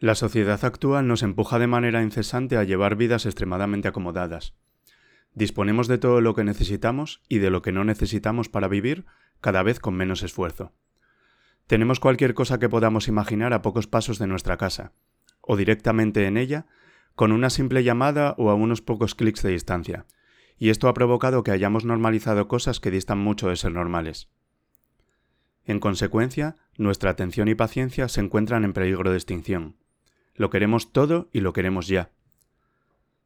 La sociedad actual nos empuja de manera incesante a llevar vidas extremadamente acomodadas. Disponemos de todo lo que necesitamos y de lo que no necesitamos para vivir cada vez con menos esfuerzo. Tenemos cualquier cosa que podamos imaginar a pocos pasos de nuestra casa, o directamente en ella, con una simple llamada o a unos pocos clics de distancia, y esto ha provocado que hayamos normalizado cosas que distan mucho de ser normales. En consecuencia, nuestra atención y paciencia se encuentran en peligro de extinción. Lo queremos todo y lo queremos ya.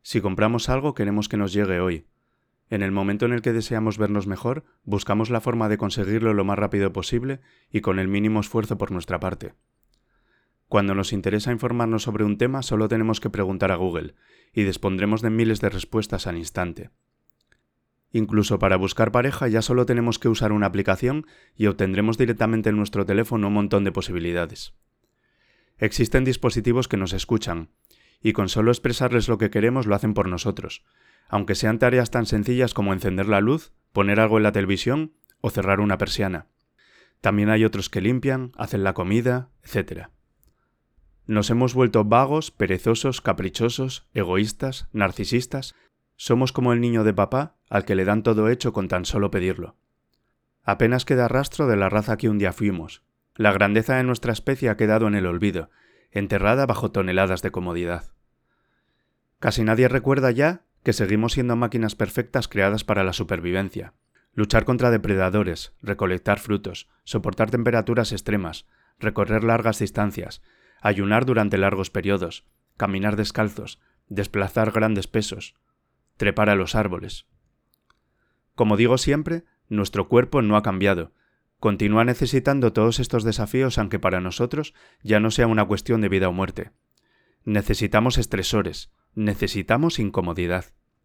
Si compramos algo queremos que nos llegue hoy. En el momento en el que deseamos vernos mejor, buscamos la forma de conseguirlo lo más rápido posible y con el mínimo esfuerzo por nuestra parte. Cuando nos interesa informarnos sobre un tema solo tenemos que preguntar a Google, y dispondremos de miles de respuestas al instante. Incluso para buscar pareja ya solo tenemos que usar una aplicación y obtendremos directamente en nuestro teléfono un montón de posibilidades. Existen dispositivos que nos escuchan, y con solo expresarles lo que queremos lo hacen por nosotros, aunque sean tareas tan sencillas como encender la luz, poner algo en la televisión o cerrar una persiana. También hay otros que limpian, hacen la comida, etc. Nos hemos vuelto vagos, perezosos, caprichosos, egoístas, narcisistas. Somos como el niño de papá al que le dan todo hecho con tan solo pedirlo. Apenas queda rastro de la raza que un día fuimos, la grandeza de nuestra especie ha quedado en el olvido, enterrada bajo toneladas de comodidad. Casi nadie recuerda ya que seguimos siendo máquinas perfectas creadas para la supervivencia. Luchar contra depredadores, recolectar frutos, soportar temperaturas extremas, recorrer largas distancias, ayunar durante largos periodos, caminar descalzos, desplazar grandes pesos, trepar a los árboles. Como digo siempre, nuestro cuerpo no ha cambiado, continúa necesitando todos estos desafíos aunque para nosotros ya no sea una cuestión de vida o muerte. Necesitamos estresores, necesitamos incomodidad,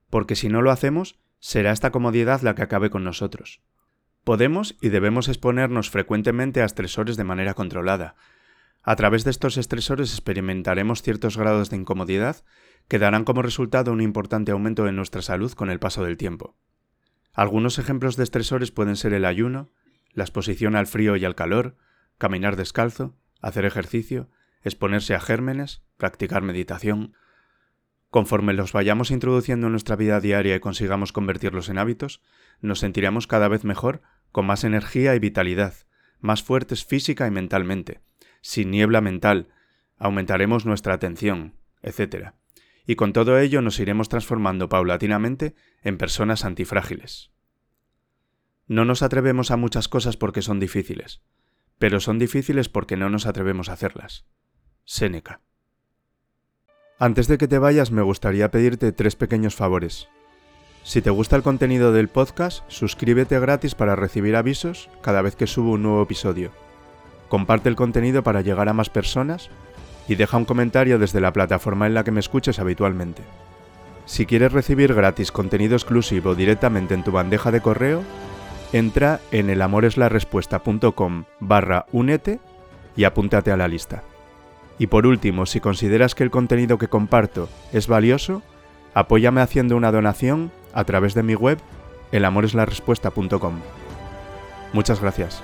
porque si no lo hacemos, será esta comodidad la que acabe con nosotros. Podemos y debemos exponernos frecuentemente a estresores de manera controlada. A través de estos estresores experimentaremos ciertos grados de incomodidad que darán como resultado un importante aumento en nuestra salud con el paso del tiempo. Algunos ejemplos de estresores pueden ser el ayuno, la exposición al frío y al calor, caminar descalzo, hacer ejercicio, exponerse a gérmenes, practicar meditación. Conforme los vayamos introduciendo en nuestra vida diaria y consigamos convertirlos en hábitos, nos sentiremos cada vez mejor, con más energía y vitalidad, más fuertes física y mentalmente, sin niebla mental, aumentaremos nuestra atención, etc. Y con todo ello nos iremos transformando paulatinamente en personas antifrágiles. No nos atrevemos a muchas cosas porque son difíciles, pero son difíciles porque no nos atrevemos a hacerlas. Séneca. Antes de que te vayas me gustaría pedirte tres pequeños favores. Si te gusta el contenido del podcast, suscríbete gratis para recibir avisos cada vez que subo un nuevo episodio. Comparte el contenido para llegar a más personas y deja un comentario desde la plataforma en la que me escuches habitualmente. Si quieres recibir gratis contenido exclusivo directamente en tu bandeja de correo, entra en elamoreslarespuesta.com barra únete y apúntate a la lista. Y por último, si consideras que el contenido que comparto es valioso, apóyame haciendo una donación a través de mi web elamoreslarespuesta.com. Muchas gracias.